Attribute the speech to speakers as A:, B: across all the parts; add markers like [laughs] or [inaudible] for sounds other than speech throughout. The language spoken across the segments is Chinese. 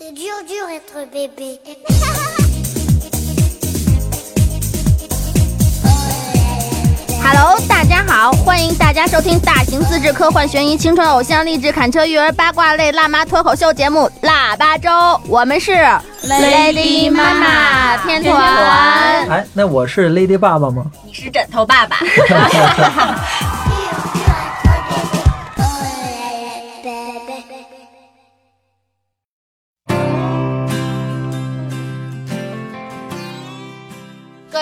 A: C'est dur, dur être bébé. [laughs]
B: Hello，大家好，欢迎大家收听大型自制科幻悬疑青春偶像励志砍车育儿八卦类辣妈脱口秀节目《腊八粥》，我们是 Lady 妈妈天团。
C: 哎，那我是 Lady 爸爸吗？
D: 你是枕头爸爸。[laughs]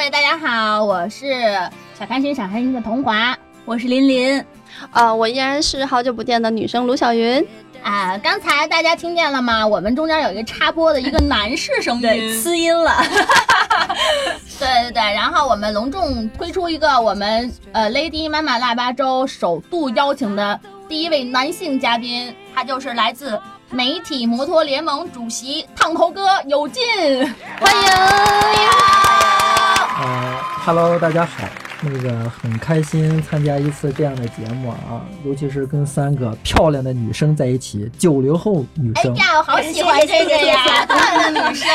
B: 位大家好，我是小开心小开心的童华。
D: 我是琳琳，
E: 呃，我依然是好久不见的女生卢小云。
B: 啊，刚才大家听见了吗？我们中间有一个插播的一个男士声 [laughs]
D: 对，
B: 音，
D: 呲音了。[laughs]
B: 对对对，然后我们隆重推出一个我们呃 Lady 妈妈腊八粥首度邀请的第一位男性嘉宾，他就是来自媒体摩托联盟主席烫头哥有劲，欢迎！
C: 呃，Hello，大家好。那个很开心参加一次这样的节目啊，尤其是跟三个漂亮的女生在一起，九零后女生。
B: 哎呀，我好喜欢这个呀，漂亮的女生。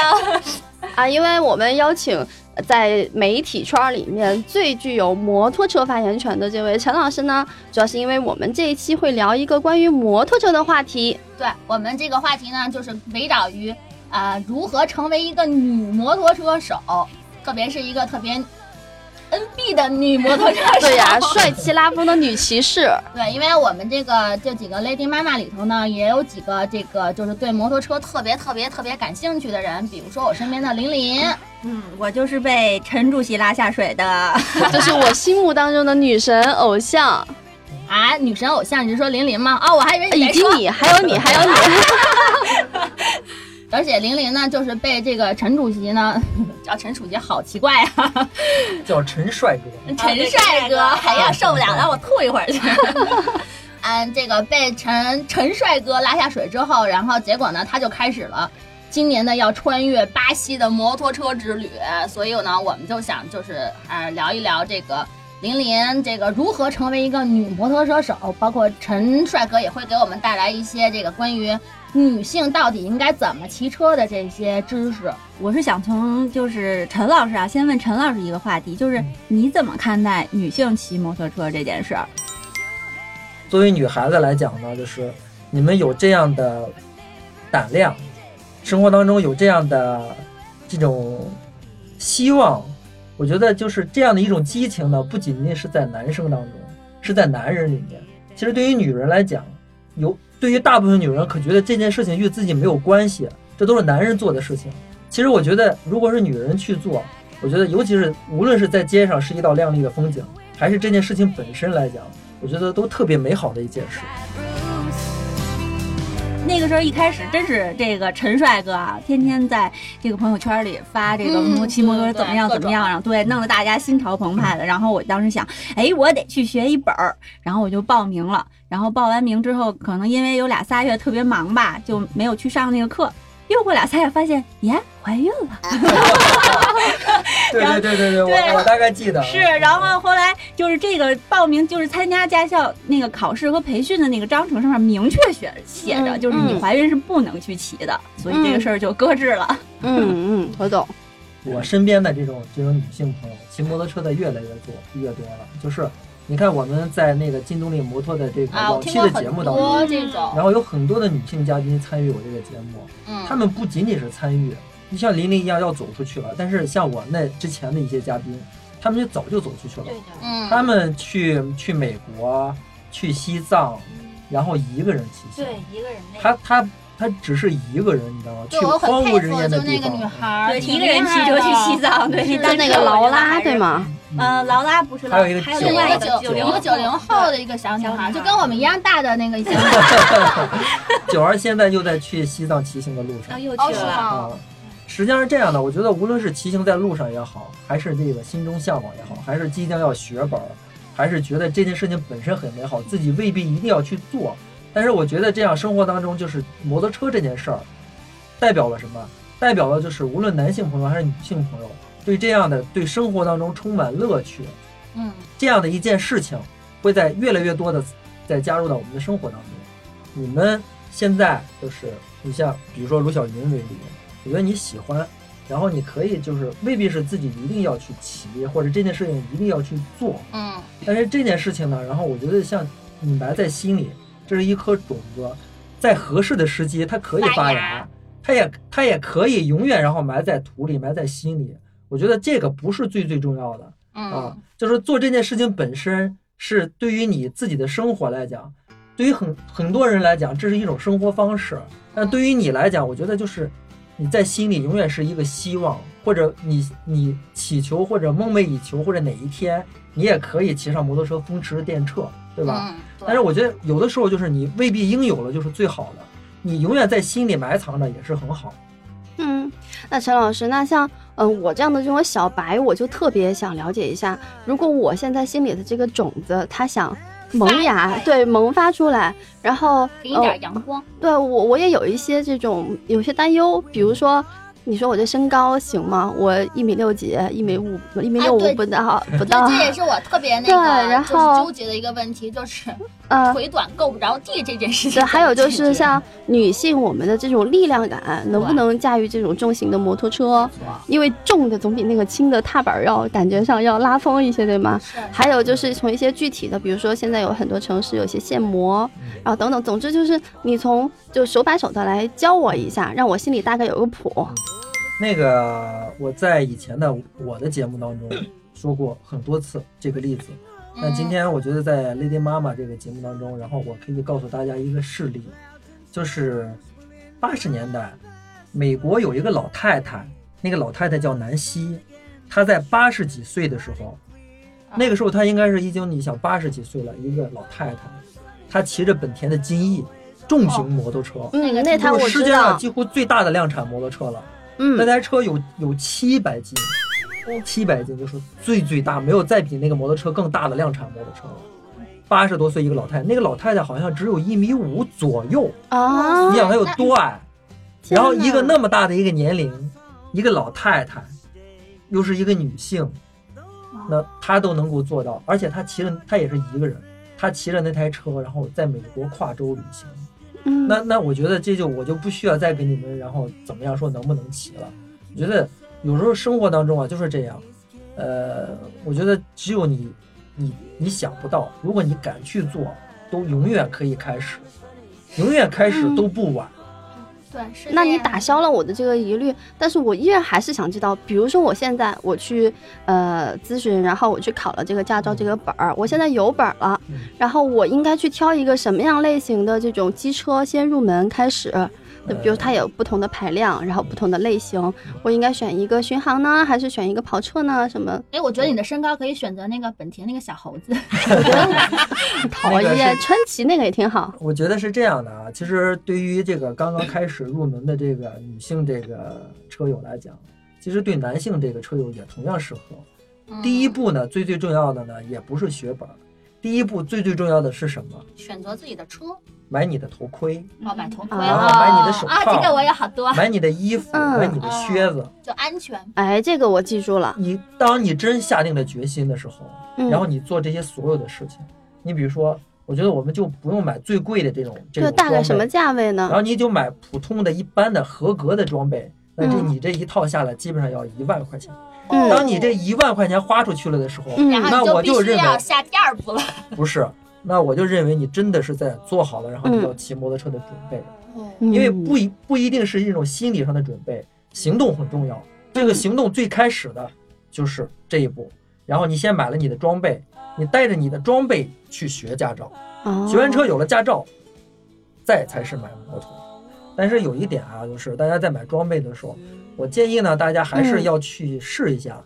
E: 啊，因为我们邀请在媒体圈里面最具有摩托车发言权的这位陈老师呢，主要是因为我们这一期会聊一个关于摩托车的话题。
B: 对我们这个话题呢，就是围绕于啊、呃如何成为一个女摩托车手，特别是一个特别 NB 的女摩托车手。
E: 对呀、帅气拉风的女骑士。[laughs]
B: 对，因为我们这个这几个 Lady 妈妈里头呢，也有几个这个就是对摩托车特别特别特别感兴趣的人，比如说我身边的琳琳，
D: 嗯，我就是被陈主席拉下水的。[laughs]
E: 就是我心目当中的女神偶像，
B: 啊，女神偶像，你是说琳琳吗？哦，我还以为你
E: 以，及你，还有你，还有你。[laughs]
B: 而且林林呢，就是被这个陈主席呢 [laughs] 叫陈主席，好奇怪啊，[laughs]
C: 叫陈帅哥。
B: 陈帅哥，哎呀，受不了，让我吐一会儿去。[laughs] 嗯，这个被陈陈帅哥拉下水之后，然后结果呢，他就开始了今年的要穿越巴西的摩托车之旅。所以呢，我们就想就是呃聊一聊这个林林这个如何成为一个女摩托车手，包括陈帅哥也会给我们带来一些这个关于女性到底应该怎么骑车的这些知识。
D: 我是想从就是陈老师啊，先问陈老师一个话题，就是你怎么看待女性骑摩托车这件事儿？
C: 作为女孩子来讲呢，就是你们有这样的胆量，生活当中有这样的这种希望，我觉得就是这样的一种激情呢，不仅仅是在男生当中，是在男人里面。其实对于女人来讲，有对于大部分女人可觉得这件事情与自己没有关系，这都是男人做的事情。其实我觉得，如果是女人去做，我觉得尤其是无论是在街上是一道亮丽的风景，还是这件事情本身来讲，我觉得都特别美好的一件事。
D: 那个时候一开始真是这个陈帅哥啊，天天在这个朋友圈里发这个
B: 嗯
D: 摩骑摩托车怎么样怎么样，然后对，弄得大家心潮澎湃的。然后我当时想，哎，我得去学一本儿，然后我就报名了。然后报完名之后，可能因为有俩仨月特别忙吧，就没有去上那个课。又过俩仨月，发现耶，怀孕了。
C: 对对对对对，
D: 对
C: 我我大概记得
D: 是，然后后来就是这个报名，就是参加驾校那个考试和培训的那个章程上面明确写写着，
E: 嗯
D: 就是你
E: 嗯
D: 怀孕是不能去骑的，所以这个事儿就搁置了。[laughs]
E: 嗯嗯，我懂。
C: 我身边的这种这种女性朋友骑摩托车的越来越多越多了，就是你看我们在那个金动力摩托的这个
B: 啊，我
C: 往期的节目当中，然后有很多的女性嘉宾参与我这个节目，
B: 嗯，
C: 她们不仅仅是参与，你像琳琳一样要走出去了，但是像我那之前的一些嘉宾，他们就早就走出去了，
B: 嗯，
C: 他们去去美国，去西藏，然后一个人骑行，
D: 一个人
C: 他他他只是一个人，你知道吗？去荒无人，烟的地
B: 就那个女
C: 方。
B: 孩儿，
D: 对一个人骑车去西藏，对，
B: 是
E: 在那个劳拉对？吗？
D: 呃，劳拉不是劳，
C: 还有一个
D: 还有
B: 一
D: 另外一个
B: 个九
D: 九零
B: 一个九零后的一个小女孩儿，
D: 小孩
B: 就跟我们一样大的那个小女孩儿。[laughs]
C: 九儿现在又在去西藏骑行的路上
D: 又
B: 哦，是
D: 去了。
C: 啊。实际上是这样的，我觉得无论是骑行在路上也好，还是这个心中向往也好，还是即将要学本，还是觉得这件事情本身很美好，自己未必一定要去做。但是我觉得这样生活当中，就是摩托车这件事儿，代表了什么？代表了就是无论男性朋友还是女性朋友，对这样的对生活当中充满乐趣，
B: 嗯，
C: 这样的一件事情，会在越来越多的再加入到我们的生活当中。你们现在就是你像比如说卢晓云为例，我觉得你喜欢，然后你可以就是未必是自己一定要去骑，或者这件事情一定要去做，
B: 嗯
C: 但是这件事情呢，然后我觉得像你埋在心里，这是一颗种子，在合适的时机它可以
B: 发芽，
C: 它也它也可以永远然后埋在土里，埋在心里。我觉得这个不是最最重要的啊
B: 嗯，
C: 就是做这件事情本身是对于你自己的生活来讲，对于很很多人来讲，这是一种生活方式。但对于你来讲，我觉得就是你在心里永远是一个希望，或者你你祈求或者梦寐以求，或者哪一天你也可以骑上摩托车风驰电掣，对吧？
B: 嗯，对
C: 但是我觉得有的时候就是你未必应有了就是最好的，你永远在心里埋藏着也是很好。
E: 嗯，那陈老师，那像嗯、呃我这样的这种小白，我就特别想了解一下，如果我现在心里的这个种子，它想萌芽，[laughs]
B: 芽
E: 对，萌发出来，然后
B: 给你点阳光。
E: 对我我也有一些这种有些担忧，比如说。你说我这身高行吗？我一米六几，一米五，一米六五不到，不
B: 对，
E: 到。
B: 这也是我特别那个
E: 然
B: 就是
E: 后
B: 纠结的一个问题，就是
E: 呃，
B: 腿短够不着地这件事情。
E: 对，还有就是像女性，我们的这种力量感，能不能驾驭这种重型的摩托车？因为重的总比那个轻的踏板要感觉上要拉风一些，对吗？
B: 是
E: 还有就是从一些具体的，比如说现在有很多城市有些限摩，然后等等，总之就是你从就手把手的来教我一下，让我心里大概有个谱。
C: 那个我在以前的我的节目当中说过很多次这个例子，那今天我觉得在 Lady 妈妈这个节目当中，然后我可以告诉大家一个事例，就是八十年代，美国有一个老太太，那个老太太叫南希，她在八十几岁的时候，那个时候她应该是已经你想八十几岁了，一个老太太，她骑着本田的金翼重型摩托车，
E: 嗯，
B: 那个
E: 那台我
C: 世界上，几乎最大的量产摩托车了。嗯。那
E: 嗯，
C: 台车有有七百斤，七百斤就是最最大，没有再比那个摩托车更大的量产摩托车了。八十多岁一个老太太，那个老太太好像只有一米五左右，
E: 啊
C: 你，想她有多矮？然后一个那么大的一个年龄，一个老太太，又是一个女性，那她都能够做到，而且她骑着，她也是一个人，她骑着那台车，然后在美国跨州旅行。
E: 嗯，
C: 那那我觉得这就我就不需要再给你们，然后怎么样说能不能骑了。我觉得有时候生活当中啊就是这样，呃，我觉得只有你你你想不到，如果你敢去做，都永远可以开始，永远开始都不晚。
B: 对，是
E: 那你打消了我的这个疑虑，但是我依然还是想知道，比如说我现在我去呃咨询，然后我去考了这个驾照这个本儿，我现在有本儿了
C: 嗯，
E: 然后我应该去挑一个什么样类型的这种机车先入门开始？就比如它有不同的排量，然后不同的类型，我应该选一个巡航呢，还是选一个跑车呢？什么？
B: 哎，我觉得你的身高可以选择那个本田那个小猴子。[laughs]
E: 讨 [laughs]
C: 那个
E: 厌，川崎那个也挺好。
C: 我觉得是这样的啊，其实对于这个刚刚开始入门的这个女性这个车友来讲，其实对男性这个车友也同样适合。第一
B: 嗯
C: 步呢，最最重要的呢，也不是学本儿，第一步最最重要的是什么？
B: 选择自己的车，
C: 买你的头盔，
B: 哦，买头盔
E: 啊
B: 哦
C: 买你的手
B: 啊，
C: 套
B: 这个我也好多，
C: 买你的衣服，
E: 嗯
C: 买你的靴子。
B: 就安全。
E: 哎，这个我记住了。
C: 你当你真下定了决心的时候，
E: 嗯，
C: 然后你做这些所有的事情，你比如说，我觉得我们就不用买最贵的这种这
E: 这
C: 种装
E: 大概什么，价位呢
C: 然？后你就买普通的一般的合格的装备，那这
E: 嗯
C: 你这一套下来基本上要一万块钱。
E: 嗯
C: 当你这一万块钱花出去了的时候，那我就认为
B: 要下第二步了。[laughs]
C: 不是，那我就认为你真的是在做好了，然后你
E: 嗯
C: 要骑摩托车的准备。
E: 嗯
C: 因为不一不一定是一种心理上的准备，行动很重要。这个行动最开始的就是这一步，然后你先买了你的装备，你带着你的装备去学驾照，
E: 哦
C: 学完车有了驾照，再才是买摩托。但是有一点啊，就是大家在买装备的时候，我建议呢，大家还是
E: 嗯
C: 要去试一下。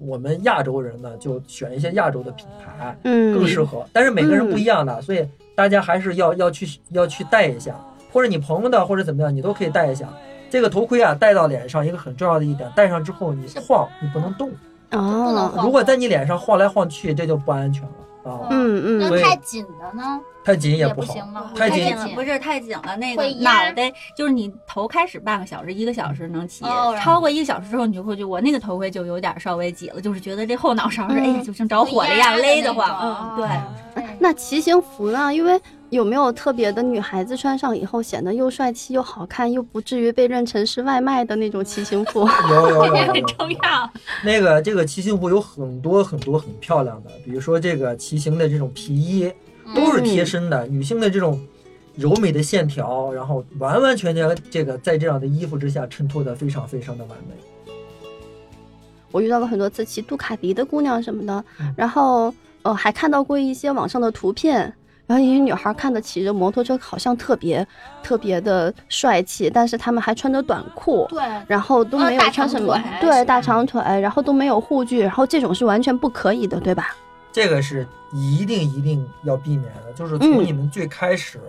C: 我们亚洲人呢，就选一些亚洲的品牌，
E: 嗯
C: 更适合。但是每个人不一样的，所以大家还是要要去要去戴一下，或者你朋友的或者怎么样，你都可以戴一下。这个头盔啊，戴到脸上一个很重要的一点，戴上之后你晃，你不能动。
B: 不能
E: 哦，
B: 晃
C: 如果在你脸上晃来晃去，这就不安全了啊。
E: 嗯嗯
B: 那太紧的呢？
C: 太紧
B: 也
C: 不好
B: 行吗，
C: 太紧
D: 了，不是太紧了，那个
B: 会
D: 脑袋就是你头开始半个小时、一个小时能骑，
B: 哦然后
D: 超过一个小时之后，你就会觉得我那个头盔就有点稍微挤了，就是觉得这后脑勺是、
E: 嗯
D: 哎呀，就像着火了一样勒得慌。嗯，对。
E: 那骑行服呢？因为有没有特别的女孩子穿上以后显得又帅气又好看，又不至于被认成是外卖的那种骑行服？
C: 有有有 [laughs]
B: 这很。重要。
C: 那个这个骑行服有很多很多很漂亮的，比如说这个骑行的这种皮衣，都是贴身的，女性的这种柔美的线条，然后完完全全这个在这样的衣服之下衬托的非常非常的完美。
E: 我遇到过很多次骑杜卡迪的姑娘什么的
C: 嗯，
E: 然后呃还看到过一些网上的图片。然后一些女孩看着骑着摩托车好像特别特别的帅气，但是他们还穿着短裤，
B: 对，
E: 然后都没有穿什么
B: 长腿
E: 对大长腿，然后都没有护具，然后这种是完全不可以的，对吧？
C: 这个是一定一定要避免的，就是从
E: 嗯。
C: 你们最开始，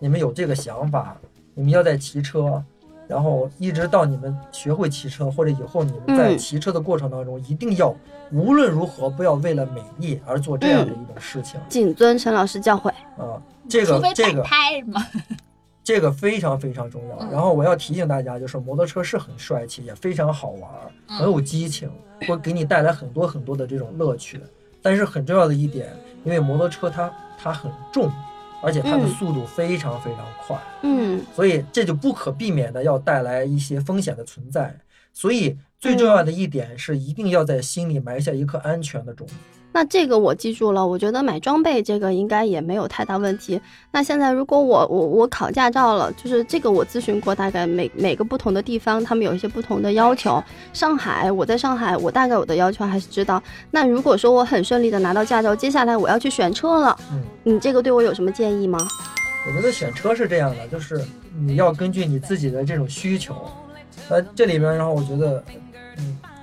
C: 你们有这个想法，你们要在骑车，然后一直到你们学会骑车，或者以后你们在
E: 嗯
C: 骑车的过程当中，一定要无论如何不要为了美丽而做这样的一种事情
E: 谨遵陈老师教诲。
C: 啊。这个这个
B: 拍嘛。
C: 这个非常非常重要。
B: 嗯
C: 然后我要提醒大家，就是摩托车是很帅气，也非常好玩很有激情，会给你带来很多很多的这种乐趣。但是很重要的一点，因为摩托车它它很重，而且它的
E: 嗯
C: 速度非常非常快，
E: 嗯
C: 所以这就不可避免的要带来一些风险的存在。所以最重要的一点是，一定要在心里埋下一颗安全的种子。
E: 那这个我记住了，我觉得买装备这个应该也没有太大问题。那现在如果我我我考驾照了，就是这个我咨询过，大概每每个不同的地方，他们有一些不同的要求。上海，我在上海，我大概我的要求还是知道。那如果说我很顺利的拿到驾照，接下来我要去选车了，
C: 嗯，
E: 你这个对我有什么建议吗？
C: 我觉得选车是这样的，就是你要根据你自己的这种需求。那这里边，然后我觉得，嗯，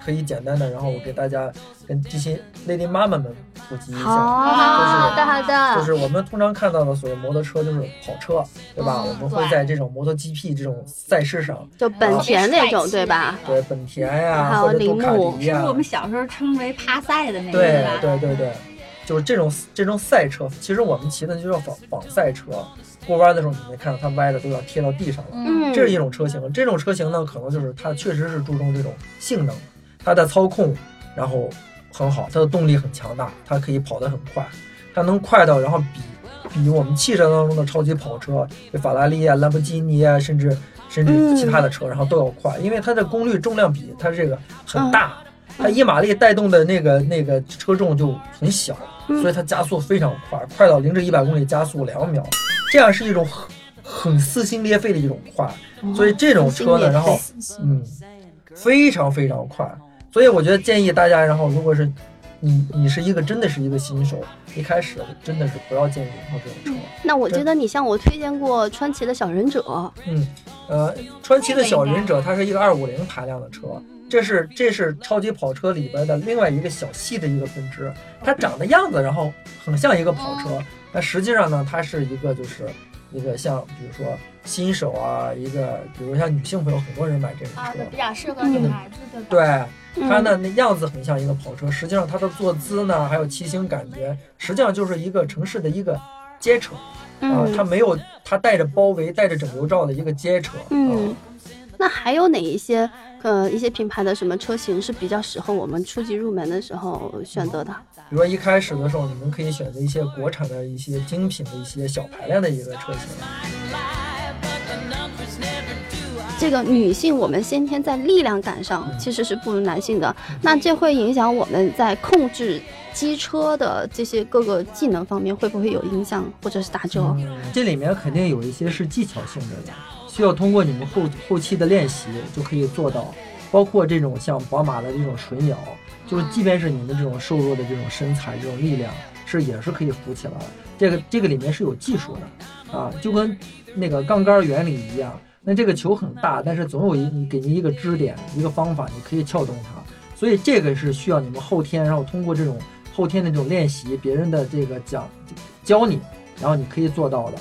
C: 可以简单的，然后我给大家跟这些 lady 妈妈们普及一下。
E: 好的好的，
C: 就是我们通常看到的所谓摩托车，就是跑车，对吧？
B: 嗯
C: 我们会在这种摩托 GP 这种赛事上，
E: 就本田那种对吧？
C: 对本田呀、
E: 还有
C: 或者杜卡
E: 铃木
C: 迪呀、
D: 是我们小时候称为趴赛的那个，
C: 对？对对对，就是这种这种赛车，其实我们骑的就叫仿仿赛车。过弯的时候，你没看到它歪的都要贴到地上了。
B: 嗯，
C: 这是一种车型，这种车型呢，可能就是它确实是注重这种性能，它的操控然后很好，它的动力很强大，它可以跑得很快，它能快到然后比比我们汽车当中的超级跑车，比法拉利啊、兰博基尼啊，甚至甚至其他的车，然后都要快，因为它的功率重量比它这个很大，它一马力带动的那个那个车重就很小，所以它加速非常快，快到零至一百公里加速两秒，这样是一种很很撕心裂肺的一种快，所以这种车呢，然后嗯，非常非常快，所以我觉得建议大家，然后如果是你你是一个真的是一个新手，一开始真的是不要建议用这种车。
E: 那我觉得你向我推荐过川崎的小忍者，
C: 嗯，呃，川崎的小忍者它是一个二五零排量的车，这是这是超级跑车里边的另外一个小细的一个分支，它长的样子然后很像一个跑车，但实际上呢，它是一个就是一个像比如说新手啊，一个比如像女性朋友很多人买这种
B: 啊，
C: 车
B: 对，，比较适合女孩子，对吧？
C: 对。它
E: 嗯
C: 呢，那样子很像一个跑车，实际上它的坐姿呢，还有骑行感觉，实际上就是一个城市的一个街车啊，它
E: 嗯
C: 没有它带着包围、带着整流罩的一个街车。
E: 嗯
C: 啊，
E: 那还有哪一些呃一些品牌的什么车型是比较适合我们初级入门的时候选择的？
C: 比如说一开始的时候，你们可以选择一些国产的一些精品的一些小排量的一个车型。
E: 这个女性我们先天在力量感上其实是不如男性的，那这会影响我们在控制机车的这些各个技能方面会不会有影响或者是打折？
C: 嗯，这里面肯定有一些是技巧性的，需要通过你们后后期的练习就可以做到。包括这种像宝马的这种水鸟，就是即便是你们这种瘦弱的这种身材、这种力量，是也是可以扶起来的。这个这个里面是有技术的啊，就跟那个杠杆原理一样。那这个球很大，但是总有一给你一个支点，一个方法，你可以撬动它。所以这个是需要你们后天，然后通过这种后天的这种练习，别人的这个讲教你，然后你可以做到的。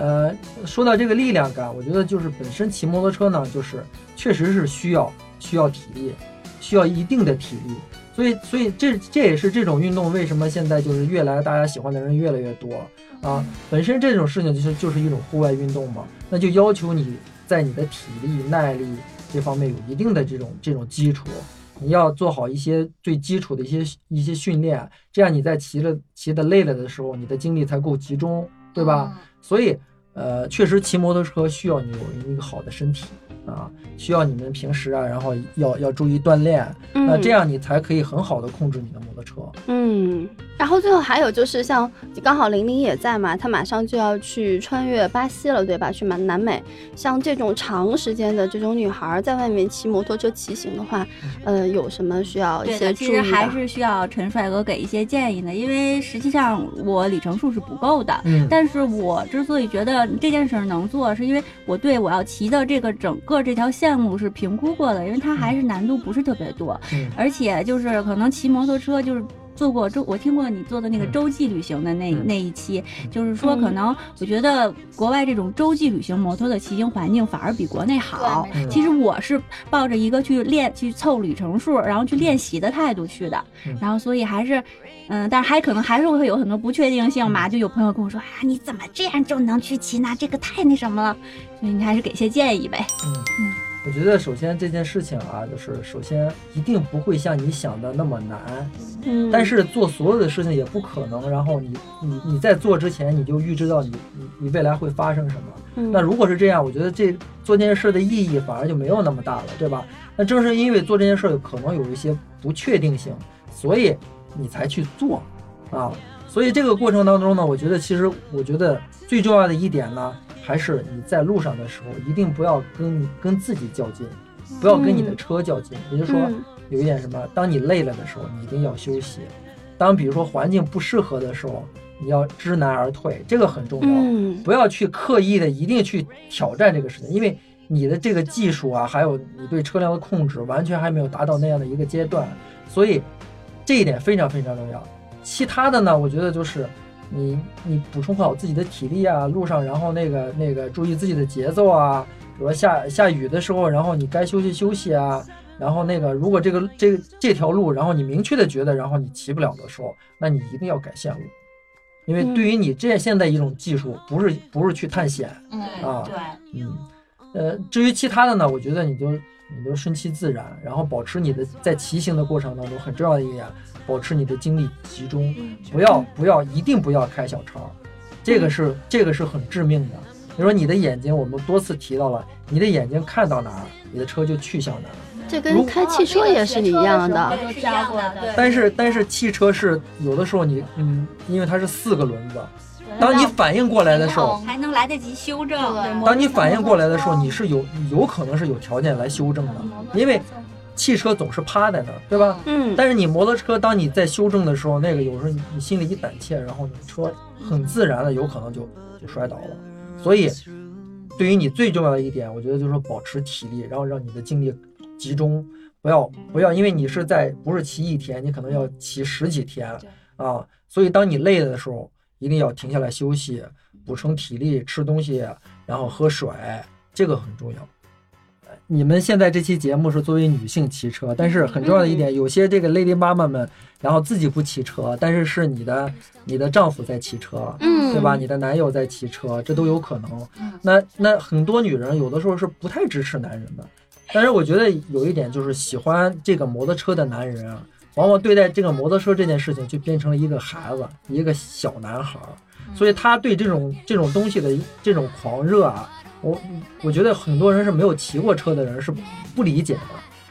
C: 呃，说到这个力量感，我觉得就是本身骑摩托车呢，就是确实是需要需要体力，需要一定的体力。所以，所以这这也是这种运动为什么现在就是越来大家喜欢的人越来越多啊。本身这种事情就是就是一种户外运动嘛，那就要求你在你的体力、耐力这方面有一定的这种这种基础。你要做好一些最基础的一些一些训练，这样你在骑了骑的累了的时候，你的精力才够集中对吧？所以，呃，确实骑摩托车需要你有一个好的身体啊，需要你们平时啊，然后要要注意锻炼，那
E: 嗯
C: 这样你才可以很好的控制你的摩托车。
E: 嗯，然后最后还有就是像刚好玲玲也在嘛，她马上就要去穿越巴西了，对吧？去南南美。像这种长时间的这种女孩儿在外面骑摩托车骑行的话，呃，有什么需要一，些注意的？
D: 其实还是需要陈帅哥给一些建议的，因为实际上我里程数是不够的。
C: 嗯，
D: 但是我之所以觉得这件事儿能做，是因为我对我要骑的这个整个这条线路是评估过的，因为它还是难度不是特别多，
C: 嗯
D: 而且就是可能骑摩托车就是。做过周，我听过你做的那个
C: 嗯。
D: 洲际旅行的那、
C: 嗯。
D: 那一期，
C: 嗯
D: 就是说可
E: 嗯
D: 能我觉得国外这种洲际旅行摩托的骑行环境反而比国内好。其实我是抱着一个去练、去凑里程数，然后去练习的态度去的，
C: 嗯。
D: 然后所以还是，嗯，但是还可能还是会有很多不确定性嘛。
C: 嗯。
D: 就有朋友跟我说啊，你怎么这样就能去骑呢？这个太那什么了，所以你还是给些建议呗。
C: 嗯，我觉得首先这件事情啊，就是首先一定不会像你想的那么难，
E: 嗯，
C: 但是做所有的事情也不可能，然后你你你在做之前你就预知到你你你未来会发生什么。
E: 嗯
C: 那如果是这样，我觉得这做这件事的意义反而就没有那么大了，对吧？那正是因为做这件事有可能有一些不确定性，所以你才去做啊。所以这个过程当中呢，我觉得其实我觉得最重要的一点呢，还是你在路上的时候一定不要跟跟自己较劲，不要跟你的车较劲。也就是说，
E: 嗯
C: 有一点什么，当你累了的时候，你一定要休息；当比如说环境不适合的时候，你要知难而退，这个很重要。
E: 嗯
C: 不要去刻意的一定去挑战这个事情，因为你的这个技术啊，还有你对车辆的控制，完全还没有达到那样的一个阶段，所以这一点非常非常重要。其他的呢，我觉得就是你你补充好自己的体力啊，路上然后那个那个注意自己的节奏啊，比如说下下雨的时候，然后你该休息休息啊。然后那个，如果这个这个这条路，然后你明确的觉得，然后你骑不了的时候，那你一定要改线路，因为对于你这现在一种技术，不是不是去探险，
B: 嗯，
C: 啊
D: 对，
C: 嗯，呃，至于其他的呢，我觉得你就你就顺其自然，然后保持你的在骑行的过程当中很重要的一点，保持你的精力集中，不要不要一定不要开小差，这个是这个是很致命的。比如说你的眼睛，我们多次提到了，你的眼睛看到哪儿，你的车就去向哪儿。
E: 这跟开汽车也是一样的。
C: 但是但是汽车是有的时候你嗯，因为它是四个轮子，当你反应过来的时候，
D: 还能来得及修正。
C: 当你反应过来的时候，你是有有可能是有条件来修正的，因为汽车总是趴在那儿，对吧？
E: 嗯，
C: 但是你摩托车，当你在修正的时候，那个有时候你你心里一胆怯，然后你车很自然的有可能就就摔倒了。所以，对于你最重要的一点，我觉得就是说保持体力，然后让你的精力集中，不要不要，因为你是在不是骑一天，你可能要骑十几天啊。所以当你累了的时候，一定要停下来休息，补充体力，吃东西，然后喝水，这个很重要。呃你们现在这期节目是作为女性骑车，但是很重要的一点，有些这个 lady 妈妈们，然后自己不骑车，但是是你的你的丈夫在骑车，
E: 嗯，
C: 对吧？？你的男友在骑车，这都有可能
B: 嗯。
C: 那那很多女人有的时候是不太支持男人的，但是我觉得有一点就是喜欢这个摩托车的男人啊，往往对待这个摩托车这件事情就变成了一个孩子，一个小男孩儿，所以他对这种这种东西的这种狂热啊，我我觉得很多人是没有骑过车的人是不理解的。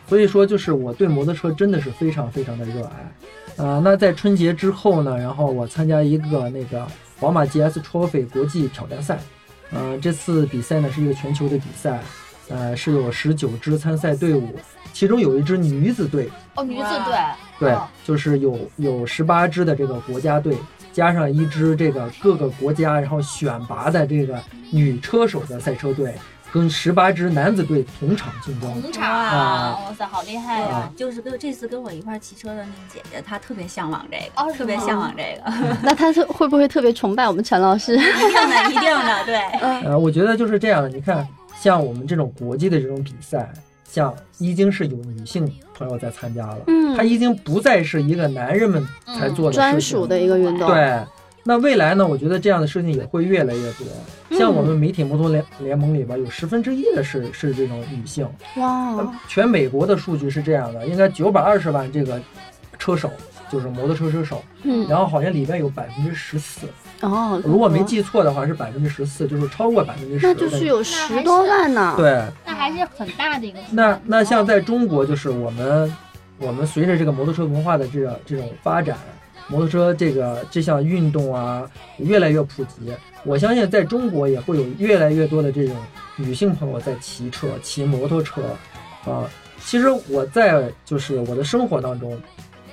C: 所以说，就是我对摩托车真的是非常非常的热爱。呃，那在春节之后呢，然后我参加一个那个宝马 GS Trophy 国际挑战赛，呃，这次比赛呢是一个全球的比赛，呃，是有十九支参赛队伍，其中有一支女子队，
B: 哦，女子队，
C: 对
B: 哦，
C: 就是有有十八支的这个国家队，加上一支这个各个国家然后选拔的这个女车手的赛车队，跟十八支男子队同场竞争。
B: 同场
C: 啊
B: 哇塞，好厉害呀！
C: 啊
D: 就是跟这次跟我一块儿骑车的那个姐姐，她特别向往这个，
B: 哦
D: 特别向往这个，[laughs]
E: 那她是会不会特别崇拜我们陈老师？
D: 一定的，一定的，对。
C: 呃，我觉得就是这样的。你看，像我们这种国际的这种比赛，像已经是有女性朋友在参加了，
E: 嗯
C: 它已经不再是一个男人们才做的事情。
E: 专属的一个运动。，
C: 对，那未来呢？我觉得这样的事情也会越来越多。像我们媒体摩托联联盟里边，有十分之一的是是这种女性。
E: 哇，
C: 全美国的数据是这样的，应该九百二十万这个车手就是摩托车车手，
E: 嗯，
C: 然后好像里边有百分之十四，
E: 哦，
C: 如果没记错的话是百分之十四，就是超过百分之十。
E: 那就是有十多万呢。
C: 对，
B: 那还是很大的一个
C: 那。那像在中国，就是我们我们随着这个摩托车文化的这个这种发展，摩托车这个这项运动啊越来越普及，我相信在中国也会有越来越多的这种女性朋友在骑车、骑摩托车啊。其实我在就是我的生活当中，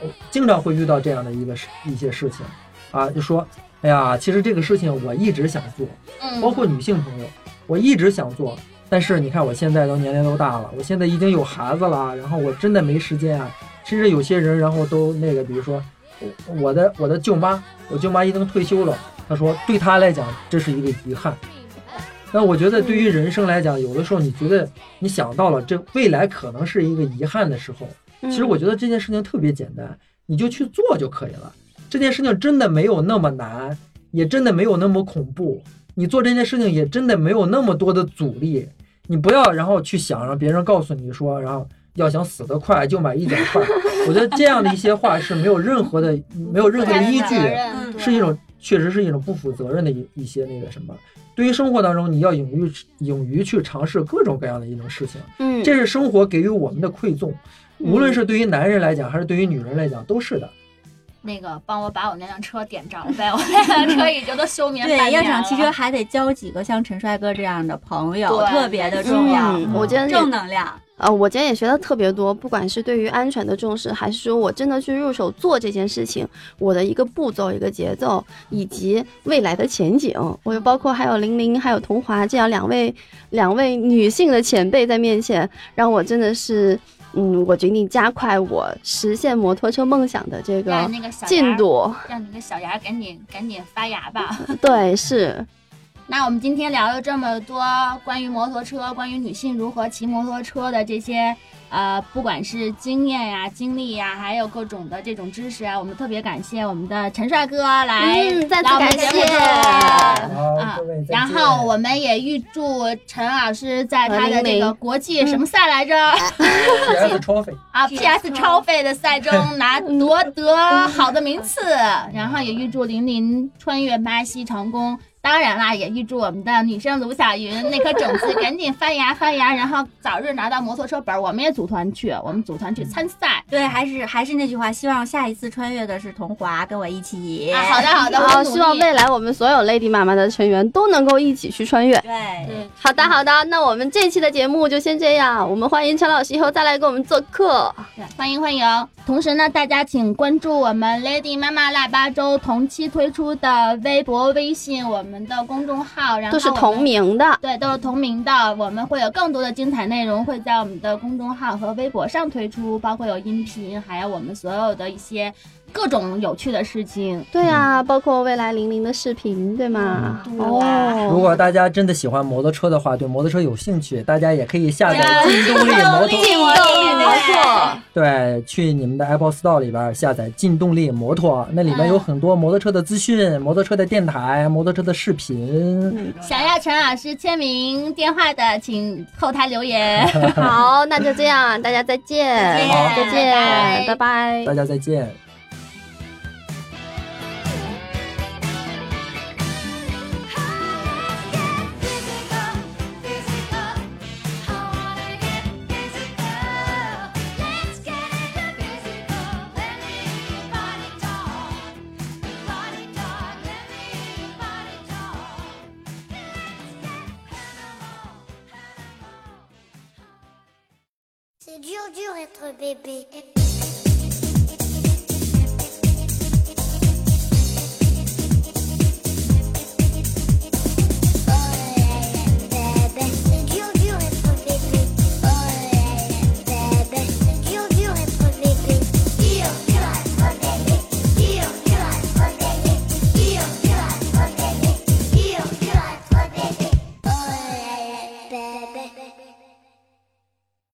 C: 我经常会遇到这样的一个事一些事情啊，就说，哎呀，其实这个事情我一直想做，
B: 嗯，
C: 包括女性朋友，我一直想做，但是你看我现在都年龄都大了，我现在已经有孩子了，然后我真的没时间啊。甚至有些人，然后都那个，比如说我我的我的舅妈，我舅妈已经退休了，她说对她来讲这是一个遗憾。那我觉得对于人生来讲，有的时候你觉得你想到了这未来可能是一个遗憾的时候，
E: 嗯
C: 其实我觉得这件事情特别简单，你就去做就可以了。这件事情真的没有那么难，也真的没有那么恐怖。你做这件事情也真的没有那么多的阻力。你不要然后去想让别人告诉你说，然后要想死得快就买一脚踹。[laughs] 我觉得这样的一些话是没有任何的没有任何的依据，
B: 嗯
C: 是一种确实是一种不负责任的一一些那个什么。对于生活当中，你要勇于勇于去尝试各种各样的一种事情。
E: 嗯，
C: 这是生活给予我们的馈赠，无论是对于男人来讲，还是对于女人来讲，都是的。
B: 那个帮我把我那辆车点着呗，我那辆车已经都休眠半
D: 对，要
B: 年
D: 想骑车
B: 了
D: 还得交几个像陈帅哥这样的朋友，
B: 对
D: 特别的重要。
E: 嗯我今天也
D: 正能量。
E: 呃，我今天也学到特别多，不管是对于安全的重视，还是说我真的去入手做这件事情，我的一个步骤、一个节奏，以及未来的前景，我又包括还有玲玲、还有童华这样两位两位女性的前辈在面前，让我真的是，嗯，我决定加快我实现摩托车梦想的这个进，度。
B: 让你的小牙赶紧赶紧发芽吧。
E: 对，是，
B: 那我们今天聊了这么多关于摩托车、关于女性如何骑摩托车的这些，呃，不管是经验呀、经历呀，还有各种的这种知识啊，我们特别感谢我们的陈帅哥来，
E: 嗯再次感谢。
B: 啊
C: 各位再见。
B: 然后我们也预祝陈老师在他的这个国际什么赛来着
C: ？PS Trophy，[laughs]
B: 啊，PS 超。费的赛中拿夺得好的名次，[laughs] 然后也预祝玲玲穿越巴西成功。当然啦，也预祝我们的女生卢小云那颗种子 [laughs] 赶紧发芽发芽，然后早日拿到摩托车本儿。我们也组团去，我们组团去参赛。
D: 对，还是还是那句话，希望下一次穿越的是童华跟我一起。
B: 啊，好的好的，我
E: 好，希望未来我们所有 Lady 妈妈的成员都能够一起去穿越。
D: 对，
B: 嗯
E: 好的，好的，那我们这期的节目就先这样。我们欢迎陈老师以后再来给我们做客。
B: 对，欢迎欢迎。同时呢，大家请关注我们 Lady 妈妈腊八粥同期推出的微博、微信，我们的公众号，然后
E: 都是同名的。
B: 对，都是同名的。我们会有更多的精彩内容会在我们的公众号和微博上推出，包括有音频，还有我们所有的一些各种有趣的事情。
E: 对啊，包括未来零零的视频，对吗？
B: 哦
C: 如
E: 哦，
C: 果大家真的喜欢摩托车的话，对摩托车有兴趣，大家也可以下载
B: 对
C: 劲动力摩托。
E: 劲动力摩托，
C: 对，去你们的 Apple Store 里边下载劲动力摩托，那里面有很多摩托车的资讯、摩托车的电台、摩托车的视频。
B: 想要陈老师签名电话的，请后台留言。[laughs]
E: 好，那就这样，大家再见，
B: 好
E: 再见，拜拜
C: 大。家再见。
A: C'est dur, dur être bébé.